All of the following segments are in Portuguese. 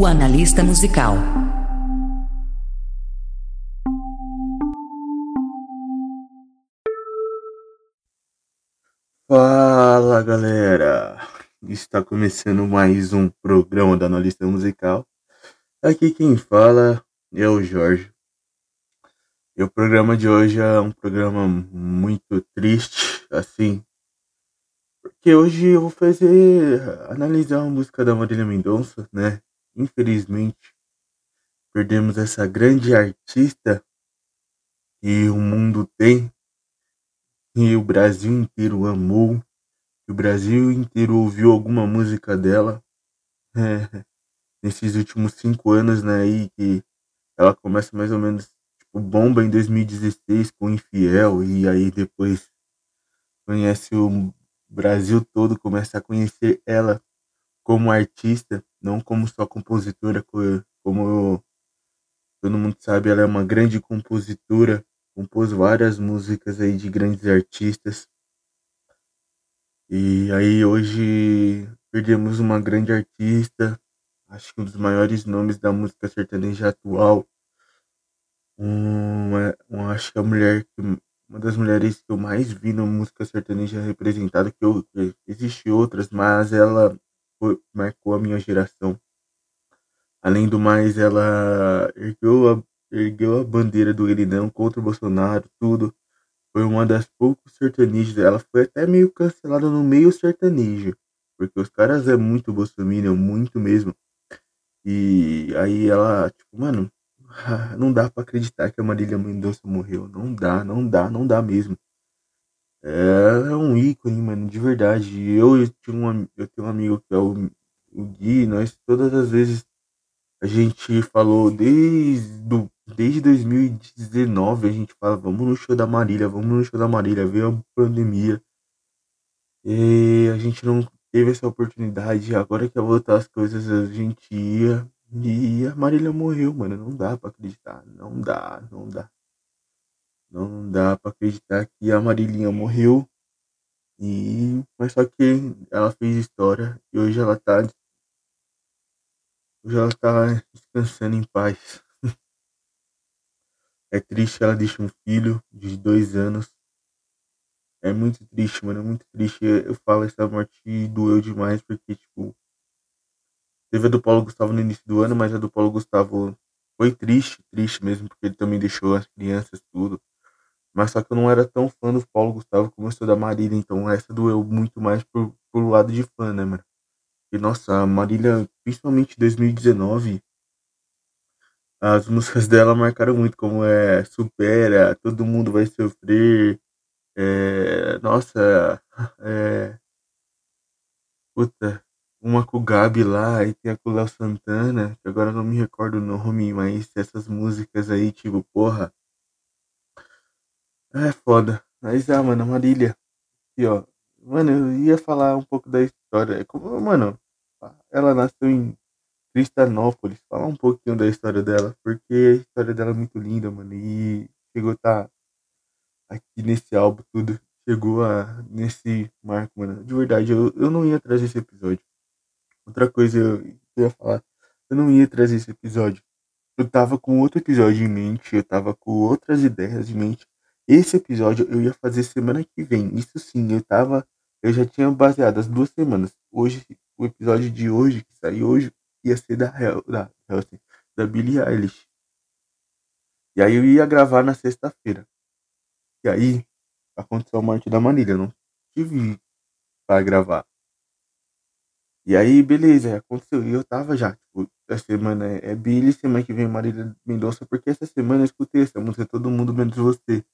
O analista musical. Fala galera! Está começando mais um programa da Analista Musical. Aqui quem fala é o Jorge. E o programa de hoje é um programa muito triste, assim, porque hoje eu vou fazer analisar a música da Marília Mendonça, né? Infelizmente, perdemos essa grande artista que o mundo tem e o Brasil inteiro amou, que o Brasil inteiro ouviu alguma música dela é, nesses últimos cinco anos, né? E que ela começa mais ou menos tipo bomba em 2016 com Infiel e aí depois conhece o Brasil todo começa a conhecer ela como artista, não como só compositora, como todo mundo sabe, ela é uma grande compositora compôs várias músicas aí de grandes artistas. E aí hoje perdemos uma grande artista, acho que um dos maiores nomes da música sertaneja atual. Uma, uma, acho que a mulher que uma das mulheres que eu mais vi na música sertaneja representada, que eu existe outras, mas ela foi, marcou a minha geração. Além do mais, ela ergueu a ergueu a bandeira do ele não contra o Bolsonaro, tudo. Foi uma das poucos sertanejos. Ela foi até meio cancelada no meio sertanejo. Porque os caras é muito bolsominion, muito mesmo. E aí ela, tipo, mano, não dá para acreditar que a Marília Mendonça morreu. Não dá, não dá, não dá mesmo. É, é um ícone, mano, de verdade. Eu, eu, tinha um, eu tenho um amigo que é o, o Gui, nós todas as vezes a gente falou desde, do, desde 2019, a gente fala, vamos no show da Marília, vamos no show da Marília, veio a pandemia. E a gente não teve essa oportunidade. Agora que ia voltar as coisas, a gente ia. E a Marília morreu, mano. Não dá pra acreditar. Não dá, não dá. Não dá pra acreditar que a Marilinha morreu. E. Mas só que ela fez história e hoje ela tá Hoje ela tá descansando em paz. É triste, ela deixa um filho de dois anos. É muito triste, mano. É muito triste. Eu falo essa morte doeu demais, porque, tipo. Teve a do Paulo Gustavo no início do ano, mas a do Paulo Gustavo foi triste, triste mesmo, porque ele também deixou as crianças, tudo. Mas só que eu não era tão fã do Paulo Gustavo como eu sou da Marília, então essa doeu muito mais por, por lado de fã, né, mano? E nossa, a Marília, principalmente 2019, as músicas dela marcaram muito, como é Supera, Todo Mundo Vai Sofrer, é, nossa, é, puta, uma com o Gabi lá, e tem a com o Léo Santana, que agora não me recordo o nome, mas essas músicas aí, tipo, porra, é foda. Mas, ah, mano, a Marília, aqui, ó, Mano, eu ia falar um pouco da história. Como, mano, ela nasceu em Cristianópolis. Falar um pouquinho da história dela, porque a história dela é muito linda, mano. E chegou a tá aqui nesse álbum, tudo. Chegou a, nesse marco, mano. De verdade, eu, eu não ia trazer esse episódio. Outra coisa eu ia falar, eu não ia trazer esse episódio. Eu tava com outro episódio em mente, eu tava com outras ideias em mente. Esse episódio eu ia fazer semana que vem. Isso sim, eu tava. Eu já tinha baseado as duas semanas. Hoje, o episódio de hoje, que saiu hoje, ia ser da da, da Billie Eilish. E aí eu ia gravar na sexta-feira. E aí aconteceu a morte da Marília. Eu não tive para gravar. E aí, beleza, aconteceu. E eu tava já, tipo, essa semana é Billy, semana que vem Marília Mendonça, porque essa semana eu escutei essa música Todo Mundo Menos Você.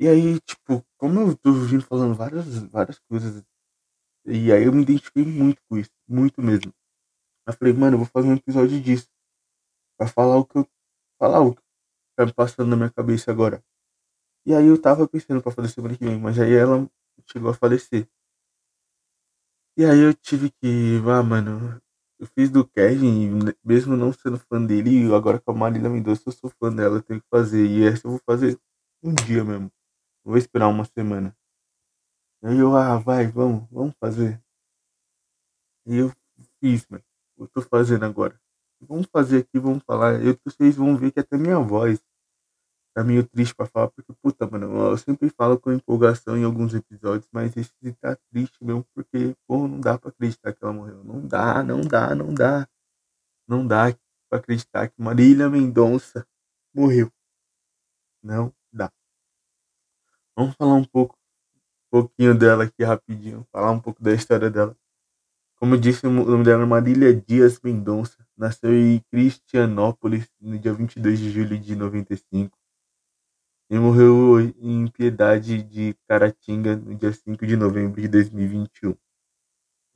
E aí, tipo, como eu tô vindo falando várias, várias coisas, e aí eu me identifiquei muito com isso, muito mesmo. Eu falei, mano, eu vou fazer um episódio disso. Pra falar o que eu. Falar o que tá me passando na minha cabeça agora. E aí eu tava pensando pra fazer semana que vem, mas aí ela chegou a falecer. E aí eu tive que. Ah, mano, eu fiz do Kevin, mesmo não sendo fã dele, agora com a Marília Mendonça eu sou fã dela, eu tenho que fazer. E essa eu vou fazer um dia mesmo vou esperar uma semana. Aí eu, ah, vai, vamos, vamos fazer. E eu fiz, mano. Eu tô fazendo agora. vamos fazer aqui, vamos falar. Eu, vocês vão ver que até minha voz tá meio triste pra falar, porque, puta, mano, eu sempre falo com empolgação em alguns episódios, mas esse tá triste mesmo, porque, pô, não dá pra acreditar que ela morreu. Não dá, não dá, não dá. Não dá pra acreditar que Marília Mendonça morreu. Não. Vamos falar um pouco, um pouquinho dela aqui rapidinho, falar um pouco da história dela. Como disse, o nome dela é Marília Dias Mendonça. Nasceu em Cristianópolis no dia 22 de julho de 95. E morreu em Piedade de Caratinga no dia 5 de novembro de 2021.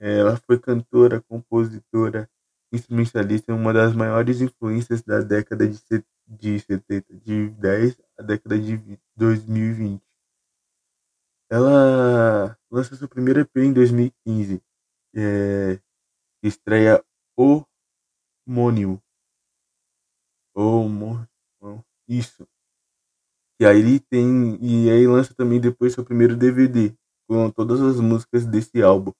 Ela foi cantora, compositora, instrumentalista uma das maiores influências da década de, de 70, de 10 à década de 2020. Ela lança seu primeiro EP em 2015 é, estreia homônimo. Homo, isso. E aí ele tem. E aí lança também depois seu primeiro DVD, com todas as músicas desse álbum.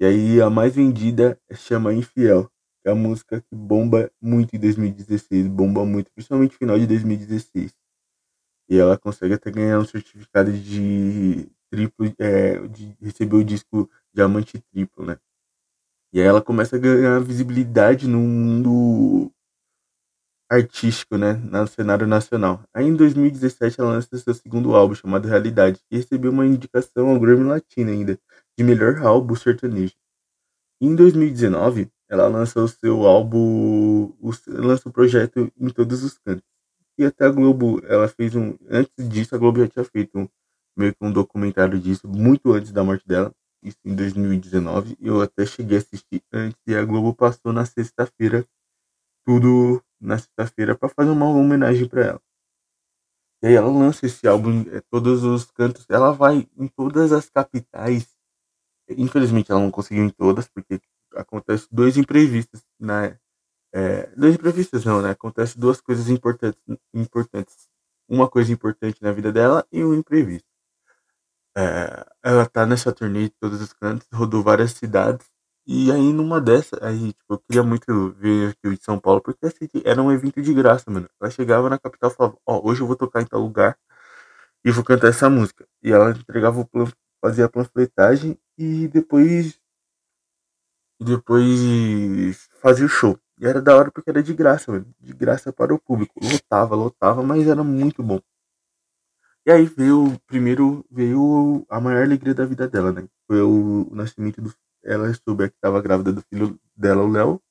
E aí a mais vendida chama Infiel, que é a música que bomba muito em 2016, bomba muito, principalmente final de 2016. E ela consegue até ganhar um certificado de triplo, é, de receber o disco diamante triplo, né? E aí ela começa a ganhar visibilidade no mundo artístico, né, no cenário nacional. Aí em 2017 ela lança seu segundo álbum chamado Realidade, e recebeu uma indicação ao Grammy Latino ainda, de melhor álbum sertanejo. E em 2019 ela lança o seu álbum, o, lança o projeto em todos os cantos. E até a Globo, ela fez um, antes disso a Globo já tinha feito um, meio que um documentário disso, muito antes da morte dela, isso em 2019. Eu até cheguei a assistir antes e a Globo passou na sexta-feira, tudo na sexta-feira, para fazer uma homenagem para ela. E aí ela lança esse álbum, é, todos os cantos, ela vai em todas as capitais. Infelizmente ela não conseguiu em todas, porque acontece dois imprevistos, né? É, dois imprevistos não, né? Acontece duas coisas importantes, importantes. Uma coisa importante na vida dela e um imprevisto. É, ela tá nessa turnê de todos os cantos, rodou várias cidades. E aí numa dessas, aí, tipo, eu queria muito ver aqui de São Paulo, porque assim, era um evento de graça, mano. Ela chegava na capital e falava, ó, oh, hoje eu vou tocar em tal lugar e vou cantar essa música. E ela entregava o plan, fazia a panfletagem e depois. E depois fazia o show. E era da hora porque era de graça, mano. De graça para o público. Lotava, lotava, mas era muito bom. E aí veio primeiro veio a maior alegria da vida dela, né? Foi o, o nascimento do ela soube que estava grávida do filho dela, o Léo.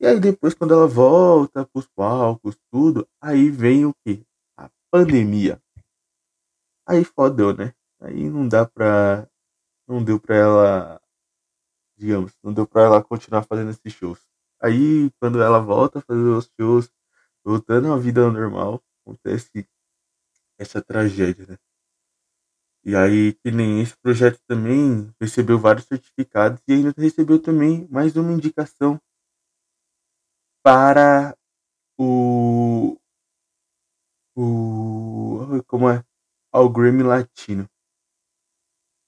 E aí depois quando ela volta pros palcos, tudo, aí vem o quê? A pandemia. Aí fodeu, né? Aí não dá pra não deu pra ela digamos, não deu pra ela continuar fazendo esses shows. Aí quando ela volta a fazer os shows, voltando à vida normal, acontece essa tragédia, né? E aí, que nem esse projeto também recebeu vários certificados e ainda recebeu também mais uma indicação para o. o como é? Ao Grammy Latino.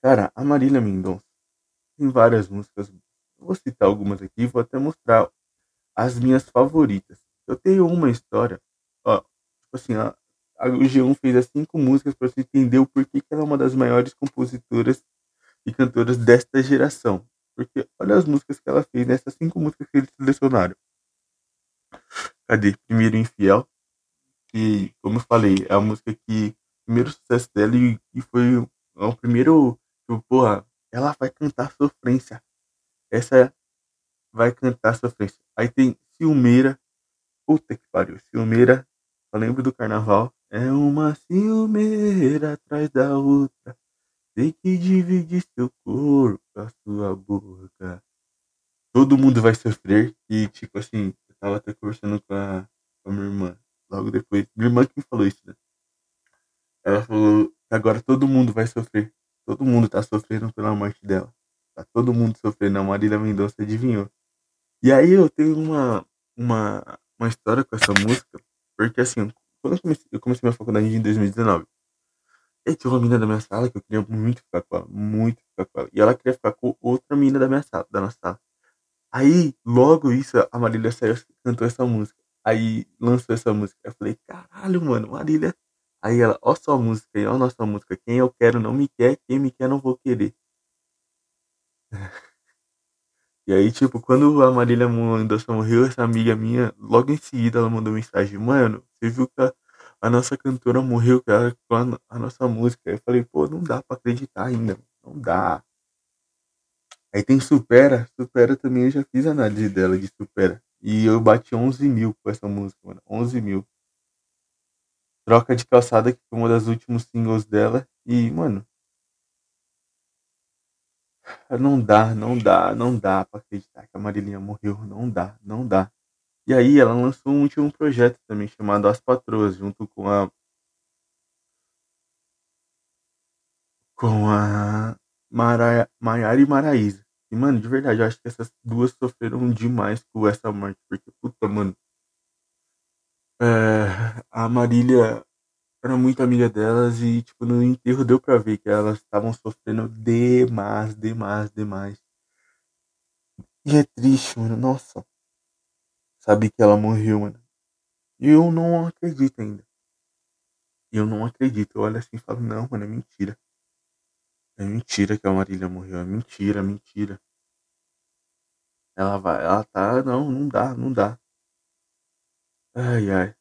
Cara, a Marília Mendonça tem várias músicas. Vou citar algumas aqui, vou até mostrar as minhas favoritas. Eu tenho uma história, ó, tipo assim, o G1 fez as cinco músicas para você entender o porquê que ela é uma das maiores compositoras e cantoras desta geração. Porque olha as músicas que ela fez nessas cinco músicas que eles selecionaram. Cadê? Primeiro Infiel, que, como eu falei, é a música que. O primeiro sucesso dela e, e foi o primeiro. Tipo, porra, ela vai cantar sofrência. Essa vai cantar sofrência. Aí tem Ciumeira. Puta que pariu. Ciumeira. Eu lembro do carnaval. É uma ciumeira atrás da outra. Tem que dividir seu corpo, a sua boca. Todo mundo vai sofrer. E, tipo assim, eu tava até conversando com a, com a minha irmã. Logo depois. Minha irmã que me falou isso, né? Ela falou que agora todo mundo vai sofrer. Todo mundo tá sofrendo pela morte dela. Tá todo mundo sofrendo. A Marília Mendonça adivinhou. E aí eu tenho uma, uma, uma história com essa música. Porque assim, quando eu comecei, eu comecei minha faculdade em 2019, e tinha uma menina da minha sala que eu queria muito ficar com ela, muito ficar com ela. E ela queria ficar com outra menina da minha sala, da nossa sala. Aí, logo isso, a Marília saiu, cantou essa música. Aí lançou essa música. Eu falei, caralho, mano, Marília. Aí ela, ó sua música aí, ó nossa música. Quem eu quero não me quer, quem me quer não vou querer. E aí, tipo, quando a Marília Mendonça morreu, essa amiga minha, logo em seguida ela mandou mensagem, mano, você viu que a, a nossa cantora morreu com a, nossa música? Eu falei, pô, não dá pra acreditar ainda, não dá. Aí tem Supera, Supera também eu já fiz análise dela de Supera. E eu bati 11 mil com essa música, mano, 11 mil. Troca de calçada, que foi uma das últimos singles dela. E, mano, não dá, não dá, não dá pra acreditar que a Marilinha morreu. Não dá, não dá. E aí ela lançou um último projeto também chamado As Patroas, junto com a. Com a Mara... Maiara e Maraísa. E, mano, de verdade, eu acho que essas duas sofreram demais com essa morte. Porque, puta, mano. É... A Marília era muito amiga delas e, tipo, no enterro deu pra ver que elas estavam sofrendo demais, demais, demais. E é triste, mano. Nossa. Sabe que ela morreu, mano. E eu não acredito ainda. Eu não acredito. Eu olho assim e falo, não, mano, é mentira. É mentira que a Marília morreu. É mentira, mentira. Ela vai, ela tá. Não, não dá, não dá. Ai, ai.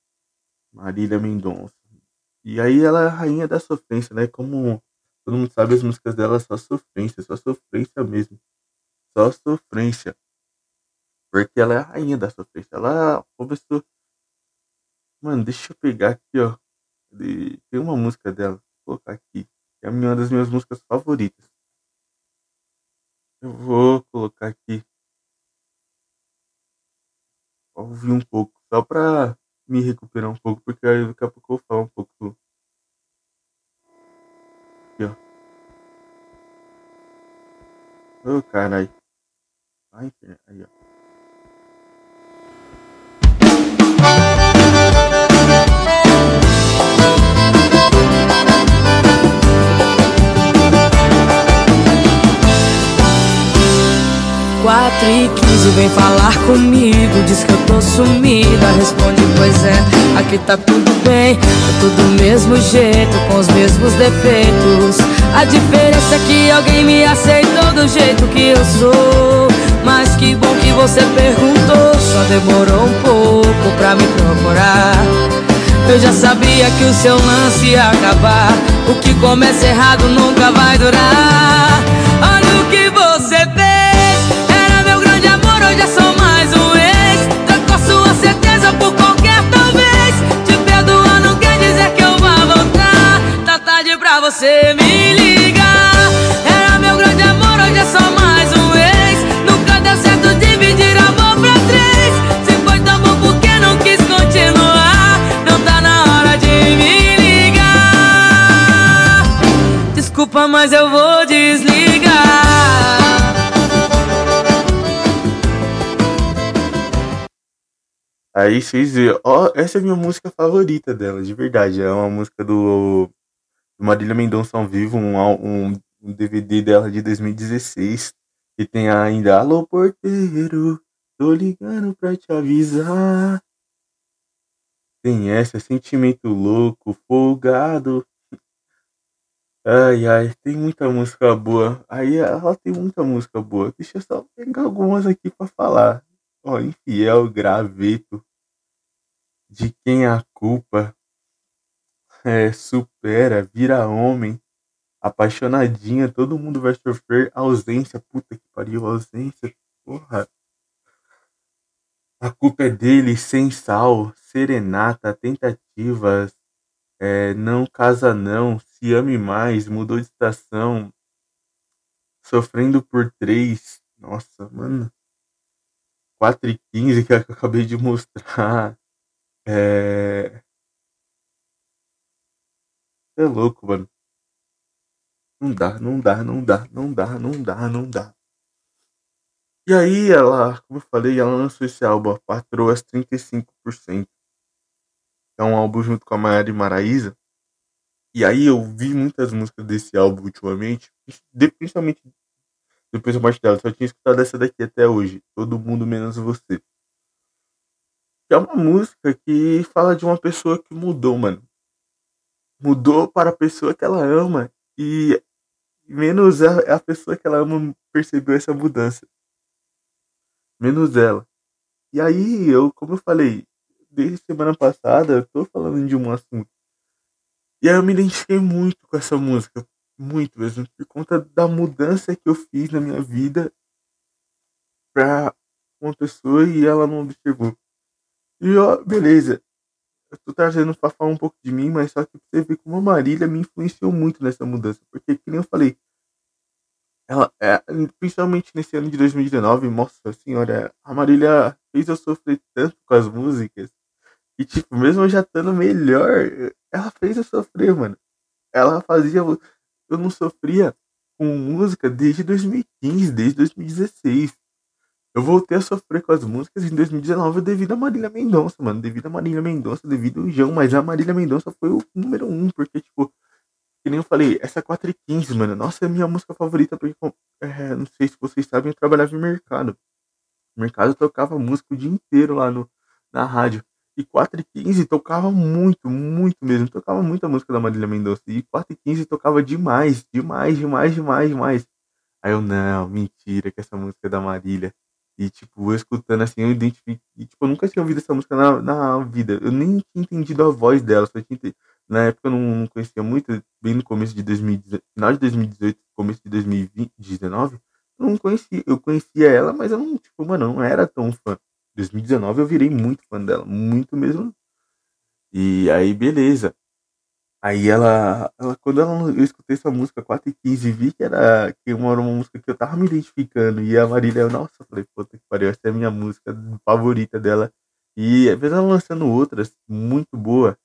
Marília Mendonça. E aí ela é a rainha da sofrência, né? Como todo mundo sabe, as músicas dela só sofrência, só sofrência mesmo. Só sofrência. Porque ela é a rainha da sofrência. Ela começou. Mano, deixa eu pegar aqui, ó. Tem uma música dela, vou colocar aqui. É uma das minhas músicas favoritas. Eu vou colocar aqui. Vou ouvir um pouco, só pra me recuperar um pouco, porque aí daqui a pouco eu vou falar um pouco. Aqui, ó. Ô, oh, caralho. Ai, aí, ó. E quinze vem falar comigo. Diz que eu tô sumida. Responde, pois é, aqui tá tudo bem. Tá tudo do mesmo jeito, com os mesmos defeitos. A diferença é que alguém me aceitou do jeito que eu sou. Mas que bom que você perguntou. Só demorou um pouco pra me procurar. Eu já sabia que o seu lance ia acabar. O que começa errado nunca vai durar. Olha o que você fez eu já sou mais um ex. Troco a sua certeza por qualquer talvez. Te perdoar não quer dizer que eu vá voltar. Tá tarde pra você me ligar. Era meu grande amor, hoje é só mais um ex. Nunca deu certo dividir amor pra três. Se foi tão bom porque não quis continuar. Não tá na hora de me ligar. Desculpa, mas eu vou desligar Aí vocês vê, ó, essa é a minha música favorita dela, de verdade. É uma música do, do Marília Mendonça ao vivo, um, um, um DVD dela de 2016. E tem ainda Alô Porteiro, tô ligando pra te avisar. Tem essa, Sentimento Louco, Folgado. Ai, ai, tem muita música boa. Aí ela tem muita música boa. Deixa eu só pegar algumas aqui pra falar. Ó, infiel, graveto. De quem a culpa é, supera, vira homem. Apaixonadinha, todo mundo vai sofrer ausência. Puta que pariu, ausência. Porra. A culpa é dele, sem sal, serenata, tentativas, é, não casa não, se ame mais, mudou de estação, sofrendo por três. Nossa, mano. 4 e 15 que eu acabei de mostrar. É. É louco, mano. Não dá, não dá, não dá, não dá, não dá, não dá. E aí ela, como eu falei, ela lançou esse álbum, Patroas 35%. É um álbum junto com a Maiara e Maraísa. E aí eu vi muitas músicas desse álbum ultimamente, principalmente depois da morte dela. Só tinha escutado essa daqui até hoje. Todo mundo menos você. É uma música que fala de uma pessoa que mudou, mano. Mudou para a pessoa que ela ama. E menos a, a pessoa que ela ama percebeu essa mudança. Menos ela. E aí, eu, como eu falei, desde semana passada, eu tô falando de um assunto. E aí eu me identifiquei muito com essa música. Muito mesmo. Por conta da mudança que eu fiz na minha vida pra uma pessoa e ela não observou. E ó, beleza. Eu tô trazendo pra falar um pouco de mim, mas só que você ver como a Marília me influenciou muito nessa mudança. Porque, como eu falei, ela, é, principalmente nesse ano de 2019, nossa senhora, a Marília fez eu sofrer tanto com as músicas. E, tipo, mesmo já estando melhor, ela fez eu sofrer, mano. Ela fazia. Eu não sofria com música desde 2015, desde 2016. Eu voltei a sofrer com as músicas em 2019 devido a Marília Mendonça, mano. Devido a Marília Mendonça, devido ao João. Mas a Marília Mendonça foi o número um, porque, tipo, que nem eu falei, essa 4 e 15, mano, nossa, é minha música favorita, porque, é, não sei se vocês sabem, eu trabalhava em mercado. No mercado eu tocava música o dia inteiro lá no, na rádio. E 4 e 15 tocava muito, muito mesmo. Tocava muita música da Marília Mendonça. E 4 e 15 tocava demais, demais, demais, demais, demais. Aí eu, não, mentira, que essa música é da Marília. E, tipo, eu escutando assim, eu identifiquei. Tipo, eu nunca tinha ouvido essa música na, na vida. Eu nem tinha entendido a voz dela, só tinha. Na época eu não, não conhecia muito, bem no começo de 2018, final de 2018, começo de 2019, eu não conhecia. Eu conhecia ela, mas eu não, tipo, mano, não era tão fã. 2019 eu virei muito fã dela, muito mesmo. E aí, beleza. Aí ela, ela quando ela, eu escutei essa música 4 e 15 e vi que era, que uma, uma música que eu tava me identificando. E a Marília, nossa, eu falei, puta que pariu, essa é a minha música favorita dela. E às vezes ela lançando outras muito boa,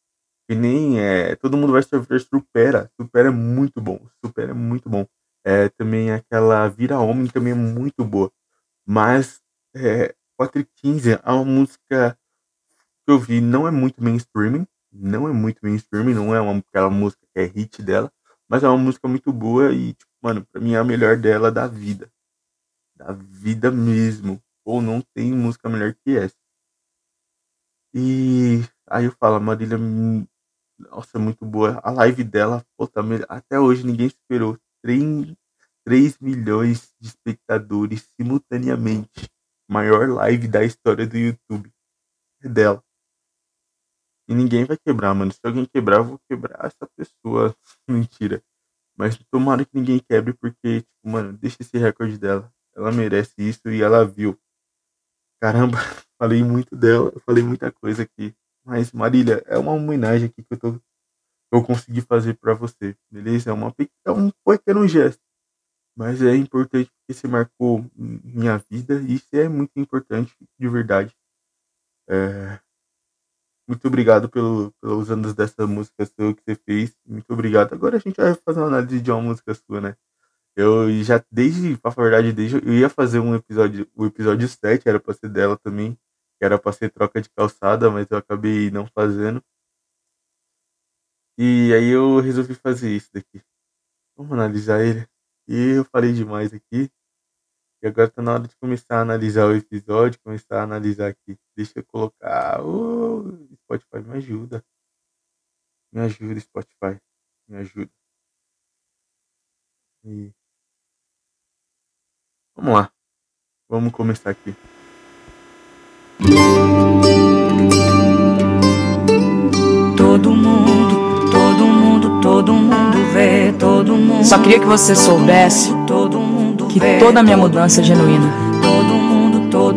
que nem é, todo mundo vai ver Supera. Supera é muito bom. Supera é muito bom. É, também aquela Vira Homem também é muito boa. Mas é, 4 e 15 é uma música que eu vi, não é muito mainstream, não é muito mainstream, não é uma, aquela música que é hit dela, mas é uma música muito boa e, tipo, mano, pra mim é a melhor dela da vida. Da vida mesmo. Ou não tem música melhor que essa. E aí eu falo, Marília, nossa, é muito boa. A live dela, pô, até hoje ninguém esperou. 3, 3 milhões de espectadores simultaneamente maior live da história do YouTube. É dela. E ninguém vai quebrar, mano. Se alguém quebrar, eu vou quebrar essa pessoa. Mentira. Mas tomara que ninguém quebre, porque, tipo, mano, deixa esse recorde dela. Ela merece isso e ela viu. Caramba, falei muito dela, falei muita coisa aqui. Mas, Marília, é uma homenagem aqui que eu tô. Eu consegui fazer para você, beleza? É, uma, é um pequeno gesto. Mas é importante porque você marcou minha vida e isso é muito importante, de verdade. É... Muito obrigado pelo, pelo usando dessa música sua que você fez. Muito obrigado. Agora a gente vai fazer uma análise de uma música sua, né? Eu já, desde, pra verdade, desde, eu ia fazer um episódio, o episódio 7, era pra ser dela também, era pra ser troca de calçada, mas eu acabei não fazendo. E aí eu resolvi fazer isso daqui. Vamos analisar ele. E eu falei demais aqui. E agora tá na hora de começar a analisar o episódio, começar a analisar aqui. Deixa eu colocar. Oh, Spotify, me ajuda. Me ajuda, Spotify. Me ajuda. E... Vamos lá. Vamos começar aqui. Só queria que você soubesse que toda a minha mudança é genuína.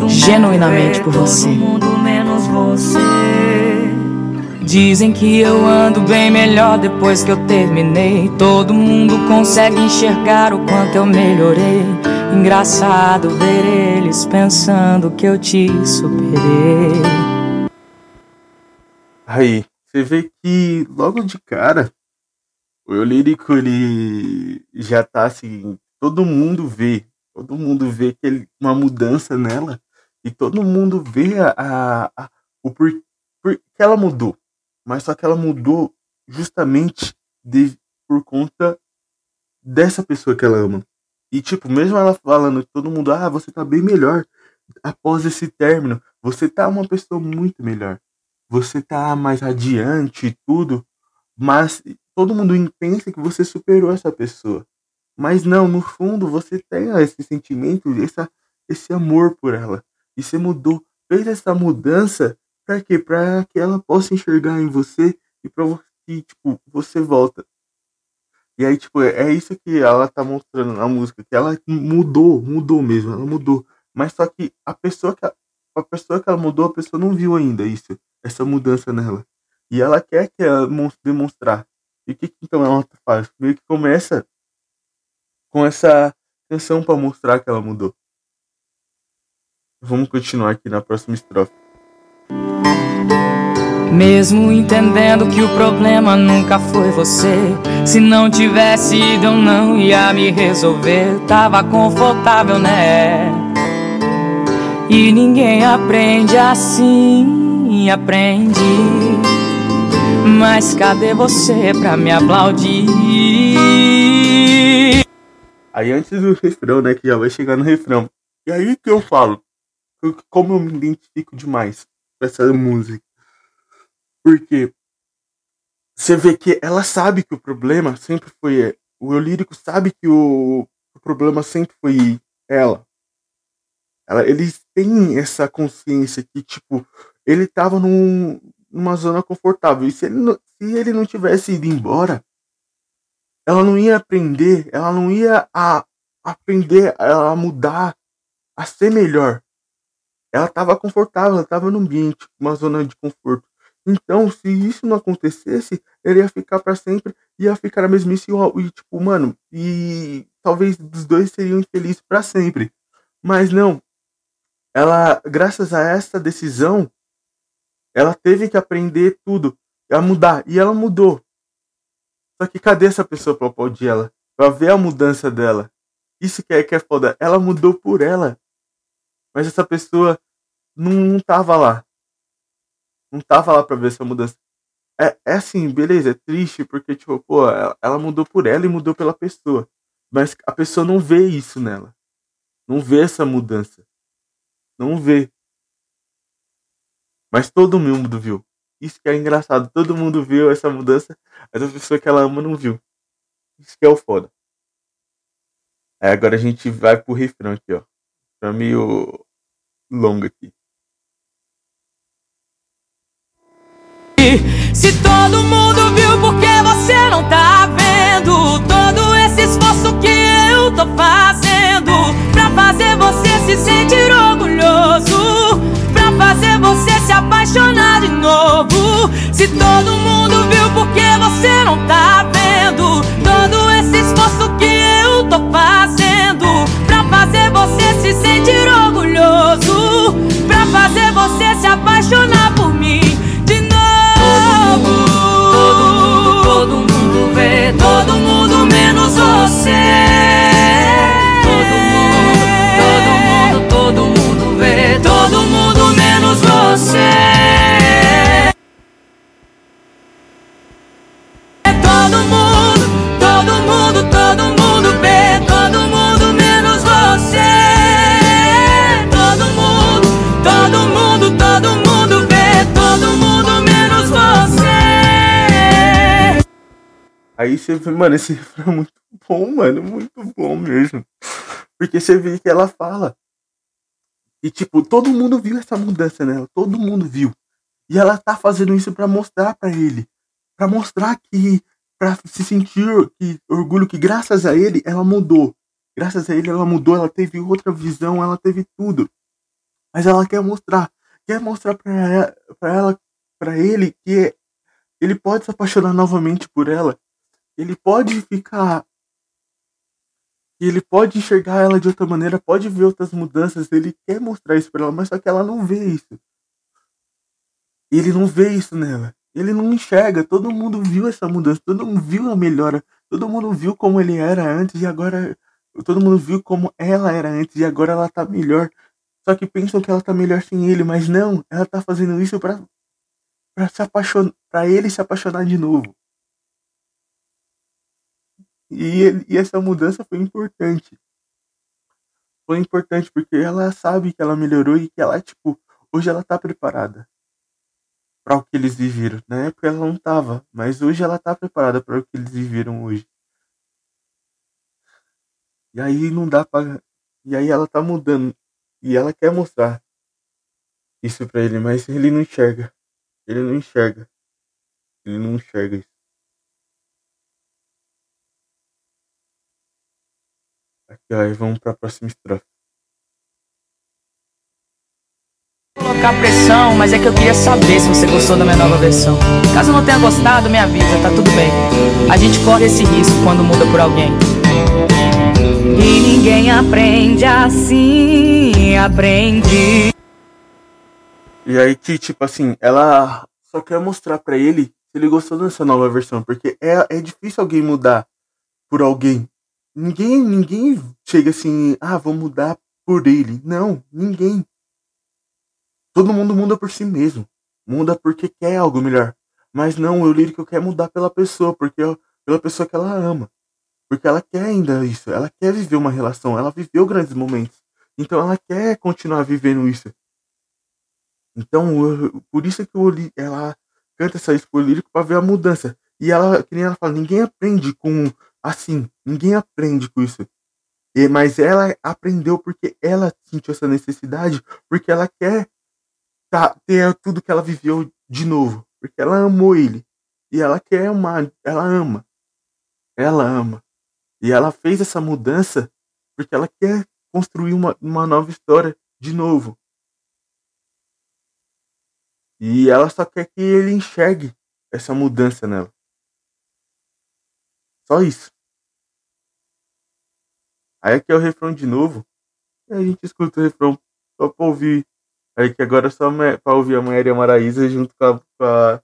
Genuinamente por você. Dizem que eu ando bem melhor depois que eu terminei. Todo mundo consegue enxergar o quanto eu melhorei. Engraçado ver eles pensando que eu te superei. Aí, você vê que logo de cara o eu lírico ele já tá assim, todo mundo vê, todo mundo vê que ele, uma mudança nela e todo mundo vê a, a, a o por, por que ela mudou, mas só que ela mudou justamente de, por conta dessa pessoa que ela ama. E, tipo, mesmo ela falando, todo mundo, ah, você tá bem melhor após esse término. Você tá uma pessoa muito melhor. Você tá mais radiante e tudo. Mas todo mundo pensa que você superou essa pessoa. Mas não, no fundo você tem esse sentimento, essa, esse amor por ela. E você mudou, fez essa mudança para quê? Para que ela possa enxergar em você e para que tipo, você volta. E aí, tipo, é isso que ela tá mostrando na música, que ela mudou, mudou mesmo, ela mudou. Mas só que a pessoa que a, a pessoa que ela mudou, a pessoa não viu ainda isso, essa mudança nela. E ela quer que ela demonstrar. E o que então ela faz? Meio que começa com essa canção para mostrar que ela mudou. Vamos continuar aqui na próxima estrofe. Mesmo entendendo que o problema nunca foi você. Se não tivesse ido, eu não ia me resolver. Tava confortável, né? E ninguém aprende assim, aprende. Mas cadê você pra me aplaudir? Aí antes do refrão, né? Que já vai chegar no refrão. E aí que eu falo. Como eu me identifico demais com essa música. Porque você vê que ela sabe que o problema sempre foi. O eu lírico sabe que o, o problema sempre foi ela. ela. Eles têm essa consciência que, tipo, ele tava num, numa zona confortável. E se ele, não, se ele não tivesse ido embora, ela não ia aprender, ela não ia a, aprender a mudar, a ser melhor. Ela estava confortável, ela estava no ambiente, uma zona de conforto. Então, se isso não acontecesse, ele ia ficar para sempre, ia ficar na mesmice e, tipo, mano, e talvez os dois seriam infelizes para sempre. Mas não. Ela, graças a essa decisão, ela teve que aprender tudo, a mudar, e ela mudou. Só que cadê essa pessoa pra aplaudir ela? Pra ver a mudança dela. Isso que é, que é foda. Ela mudou por ela. Mas essa pessoa não, não tava lá não tava lá pra ver essa mudança. É, é assim, beleza, é triste porque, tipo, pô, ela, ela mudou por ela e mudou pela pessoa. Mas a pessoa não vê isso nela. Não vê essa mudança. Não vê. Mas todo mundo viu. Isso que é engraçado. Todo mundo viu essa mudança, mas a pessoa que ela ama não viu. Isso que é o foda. Aí agora a gente vai pro refrão aqui, ó. Tá meio longo aqui. Se todo mundo viu, porque você não tá vendo todo esse esforço que eu tô fazendo pra fazer você se sentir orgulhoso, apaixonar de novo. Se todo mundo viu, porque você não tá vendo todo esse esforço que eu tô fazendo pra fazer você se sentir Aí você vê, mano, esse refrão é muito bom, mano, muito bom mesmo. Porque você vê que ela fala. E tipo, todo mundo viu essa mudança nela, todo mundo viu. E ela tá fazendo isso para mostrar para ele, para mostrar que para se sentir que orgulho que graças a ele ela mudou. Graças a ele ela mudou, ela teve outra visão, ela teve tudo. Mas ela quer mostrar, quer mostrar para ela, para ele que ele pode se apaixonar novamente por ela ele pode ficar. Ele pode enxergar ela de outra maneira, pode ver outras mudanças, ele quer mostrar isso pra ela, mas só que ela não vê isso. Ele não vê isso nela. Ele não enxerga. Todo mundo viu essa mudança, todo mundo viu a melhora, todo mundo viu como ele era antes e agora. Todo mundo viu como ela era antes e agora ela tá melhor. Só que pensam que ela tá melhor sem ele, mas não, ela tá fazendo isso pra, pra se apaixonar, pra ele se apaixonar de novo. E, e essa mudança foi importante. foi importante porque ela sabe que ela melhorou e que ela, tipo, hoje ela tá preparada para o que eles viveram. Na época ela não tava, mas hoje ela tá preparada para o que eles viveram hoje. E aí não dá para e aí ela tá mudando e ela quer mostrar isso para ele, mas ele não enxerga. Ele não enxerga. Ele não enxerga isso. Aqui, ó, e vamos pra próxima estrofe. Colocar pressão, mas é que eu queria saber se você gostou da minha nova versão. Caso não tenha gostado, me avisa, tá tudo bem. A gente corre esse risco quando muda por alguém. E ninguém aprende assim, aprende. E aí que, tipo assim, ela só quer mostrar pra ele se ele gostou dessa nova versão. Porque é, é difícil alguém mudar por alguém. Ninguém, ninguém chega assim, ah, vou mudar por ele. Não, ninguém. Todo mundo muda por si mesmo. Muda porque quer algo melhor. Mas não, o lírico quer mudar pela pessoa, porque pela pessoa que ela ama. Porque ela quer ainda isso. Ela quer viver uma relação. Ela viveu grandes momentos. Então ela quer continuar vivendo isso. Então, por isso que ela canta essa expo lírico para ver a mudança. E ela, que nem ela fala, ninguém aprende com assim, ninguém aprende com isso. E, mas ela aprendeu porque ela sentiu essa necessidade, porque ela quer tá, ter tudo que ela viveu de novo, porque ela amou ele. E ela quer uma, ela ama. Ela ama. E ela fez essa mudança porque ela quer construir uma, uma nova história de novo. E ela só quer que ele enxergue essa mudança nela. Só isso. Aí aqui é o refrão de novo. E a gente escuta o refrão só pra ouvir. Aí que agora é só pra ouvir a Maria Maraísa junto com a, com a,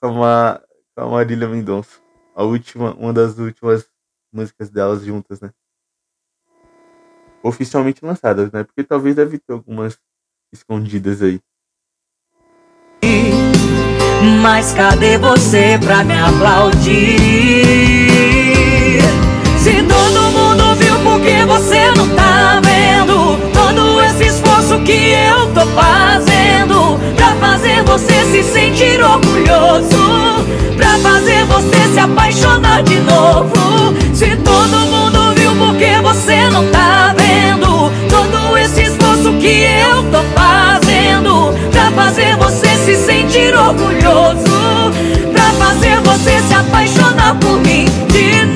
com a, com a Marília Mendonça. A última, uma das últimas músicas delas juntas, né? Oficialmente lançadas, né? Porque talvez deve ter algumas escondidas aí. Mas cadê você pra me aplaudir? Esse esforço que eu tô fazendo Pra fazer você se sentir orgulhoso Pra fazer você se apaixonar de novo Se todo mundo viu, por que você não tá vendo? Todo esse esforço que eu tô fazendo Pra fazer você se sentir orgulhoso Pra fazer você se apaixonar por mim de novo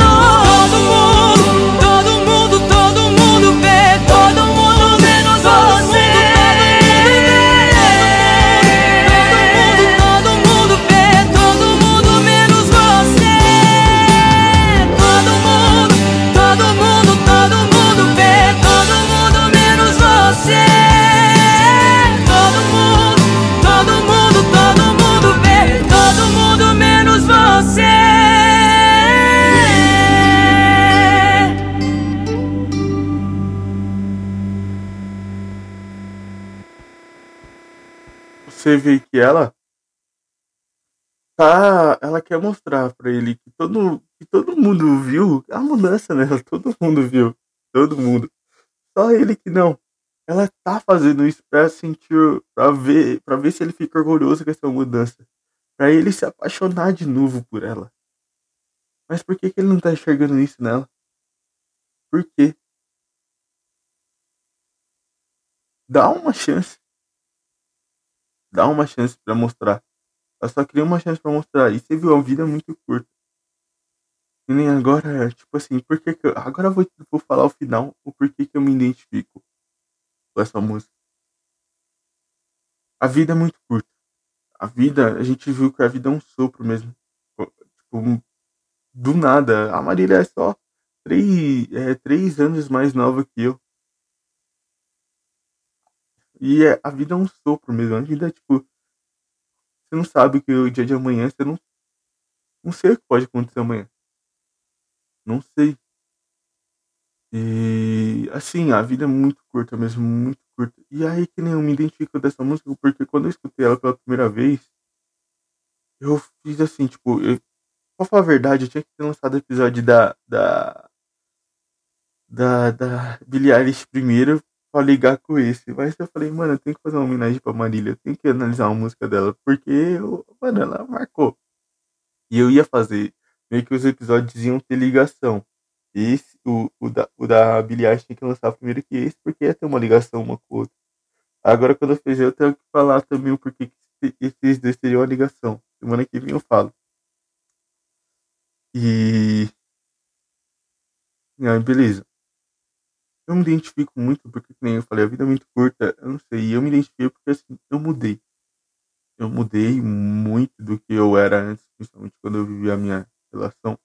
vê que ela tá, ela quer mostrar pra ele que todo, que todo mundo viu a mudança nela, todo mundo viu, todo mundo. Só ele que não. Ela tá fazendo isso pra sentir, pra ver, para ver se ele fica orgulhoso com essa mudança, Pra ele se apaixonar de novo por ela. Mas por que que ele não tá enxergando isso nela? Por quê? Dá uma chance. Dá uma chance pra mostrar. Eu só queria uma chance pra mostrar. E você viu, a vida é muito curta. E nem agora, tipo assim, por que que eu... Agora eu vou, vou falar o final, o porquê que eu me identifico com essa música. A vida é muito curta. A vida, a gente viu que a vida é um sopro mesmo. Tipo, do nada. A Marília é só três, é, três anos mais nova que eu. E é, a vida é um sopro mesmo. A vida é tipo. Você não sabe que o dia de amanhã, você não. Não sei o que pode acontecer amanhã. Não sei. E assim, a vida é muito curta mesmo, muito curta. E aí que nem eu me identifico dessa música, porque quando eu escutei ela pela primeira vez, eu fiz assim, tipo, eu, pra falar a verdade, eu tinha que ter lançado o episódio da. da da, da Billie Eilish primeiro pra ligar com esse. Mas eu falei, mano, eu tenho que fazer uma homenagem pra Marília, eu tenho que analisar uma música dela, porque, eu, mano, ela marcou. E eu ia fazer, meio que os episódios iam ter ligação. Esse, o, o, da, o da Billie Eilish tinha que lançar primeiro que esse, porque ia ter uma ligação uma com a outra. Agora, quando eu fizer, eu tenho que falar também o porquê que esses dois teriam uma ligação. Semana que vem eu falo. E. Ah, beleza. Eu me identifico muito, porque, nem eu falei, a vida é muito curta, eu não sei. E eu me identifico porque, assim, eu mudei. Eu mudei muito do que eu era antes, principalmente quando eu vivi a minha relação.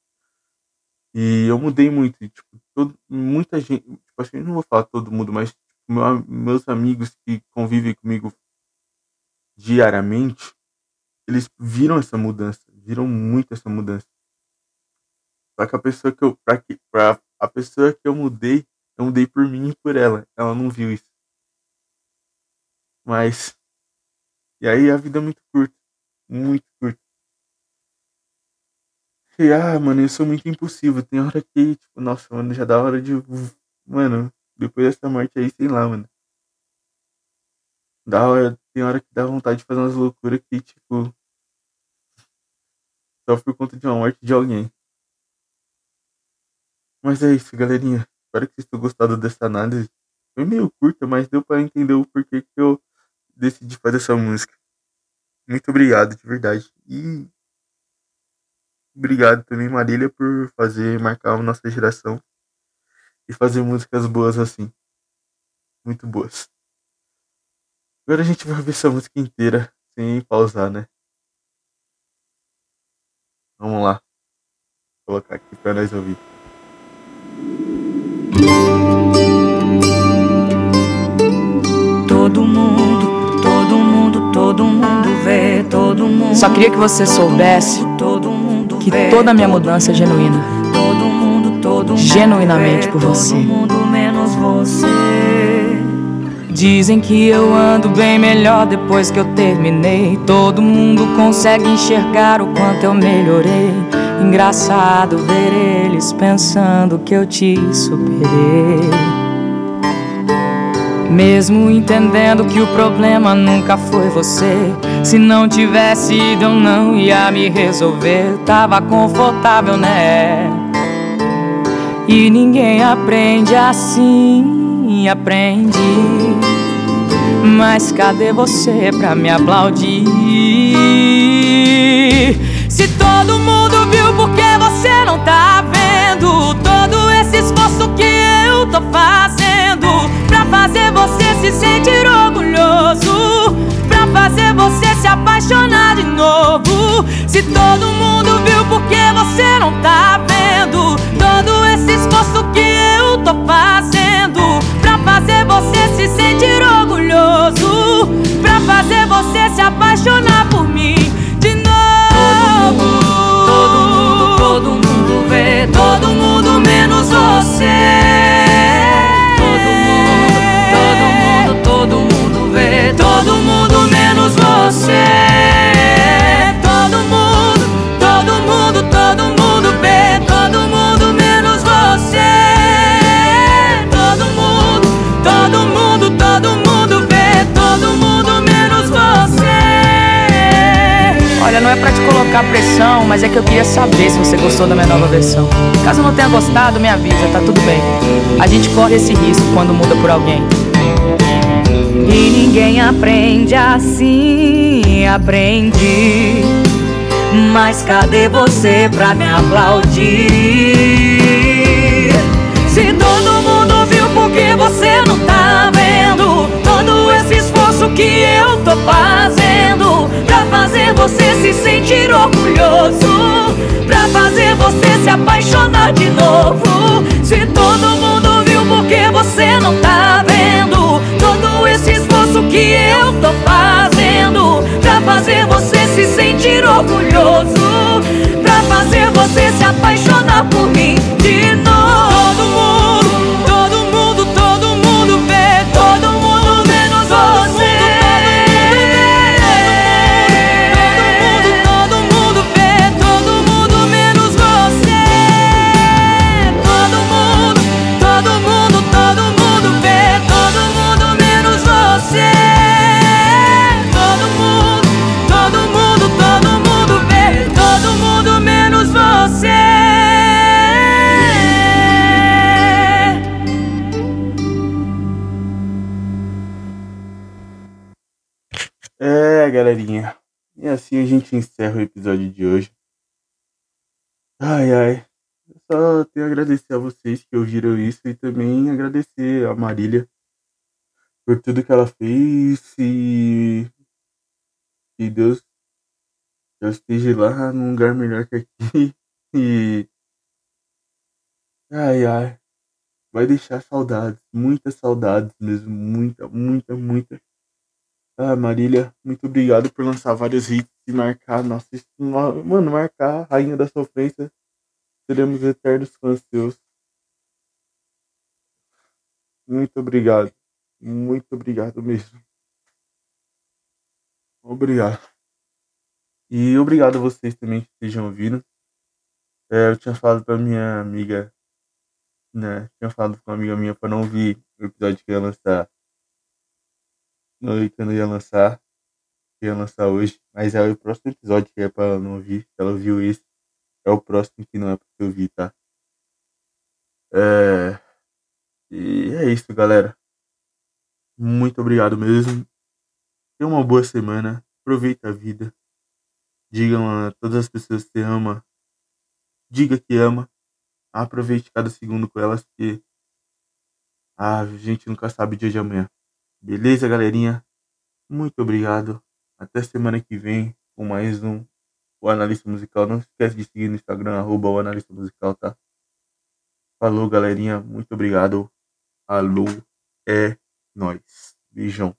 E eu mudei muito. E, tipo, todo, muita gente. Tipo, assim, eu não vou falar todo mundo, mas tipo, meu, meus amigos que convivem comigo diariamente, eles viram essa mudança. Viram muito essa mudança. Só que a pessoa que eu. Pra, que, pra a pessoa que eu mudei, eu mudei por mim e por ela. Ela não viu isso. Mas. E aí a vida é muito curta. Muito curta. E, ah, mano, eu sou muito impulsivo. Tem hora que, tipo, nossa, mano, já dá hora de. Mano, depois dessa morte aí, sei lá, mano. Dá hora, tem hora que dá vontade de fazer umas loucuras que, tipo. Só por conta de uma morte de alguém. Mas é isso, galerinha. Espero que vocês tenham gostado dessa análise. Foi meio curta, mas deu para entender o porquê que eu decidi fazer essa música. Muito obrigado, de verdade. E obrigado também, Marília, por fazer, marcar a nossa geração e fazer músicas boas assim. Muito boas. Agora a gente vai ver essa música inteira sem pausar, né? Vamos lá. Vou colocar aqui para nós ouvir. Todo mundo, todo mundo, todo mundo vê, todo mundo. Só queria que você soubesse que toda a minha mudança é genuína. Todo mundo, todo mundo genuinamente por você. Dizem que eu ando bem melhor depois que eu terminei. Todo mundo consegue enxergar o quanto eu melhorei. Engraçado ver eles pensando que eu te superei. Mesmo entendendo que o problema nunca foi você. Se não tivesse ido, eu não ia me resolver. Tava confortável, né? E ninguém aprende assim, aprende. Mas cadê você pra me aplaudir? Se todo mundo viu, por que você não tá vendo? Todo esse esforço que eu tô fazendo Pra fazer você se sentir orgulhoso Pra fazer você se apaixonar de novo Se todo mundo viu, por que você não tá vendo? Todo esse esforço que eu tô fazendo Pra fazer você se sentir orgulhoso Pra fazer você se apaixonar Todo mundo menos você pressão, mas é que eu queria saber se você gostou da minha nova versão. Caso não tenha gostado, me avisa, tá tudo bem. A gente corre esse risco quando muda por alguém. E ninguém aprende assim, aprende. Mas cadê você pra me aplaudir? Se todo mundo viu, por que você não esse esforço que eu tô fazendo Pra fazer você se sentir orgulhoso Pra fazer você se apaixonar de novo Se todo mundo viu, por que você não tá vendo? Todo esse esforço que eu tô fazendo Pra fazer você se sentir orgulhoso Pra fazer você se apaixonar por mim de novo assim a gente encerra o episódio de hoje. Ai, ai. Eu só tenho a agradecer a vocês que ouviram isso e também agradecer a Marília por tudo que ela fez e que Deus ela esteja lá num lugar melhor que aqui e ai ai vai deixar saudades, muitas saudades mesmo, muita, muita, muita. Ah, Marília, muito obrigado por lançar vários hits e marcar nossa, mano, marcar rainha da sofrência. Seremos eternos fãs seus. Muito obrigado. Muito obrigado mesmo. Obrigado. E obrigado a vocês também que estejam ouvindo. É, eu tinha falado pra minha amiga, né? Tinha falado com uma amiga minha pra não ouvir o episódio que ia lançar. Não, que eu não ia lançar. Que ia lançar hoje. Mas é o próximo episódio que é pra ela não ouvir. Ela ouviu esse. É o próximo que não é pra eu ouvir, tá? É. E é isso, galera. Muito obrigado mesmo. Tenha uma boa semana. Aproveita a vida. Digam a todas as pessoas que você ama. Diga que ama. Aproveite cada segundo com elas, porque a gente nunca sabe o dia de amanhã. Beleza, galerinha? Muito obrigado. Até semana que vem com mais um O Analista Musical. Não esquece de seguir no Instagram, arroba o Analista Musical, tá? Falou, galerinha. Muito obrigado. Alô, é nós. Beijão.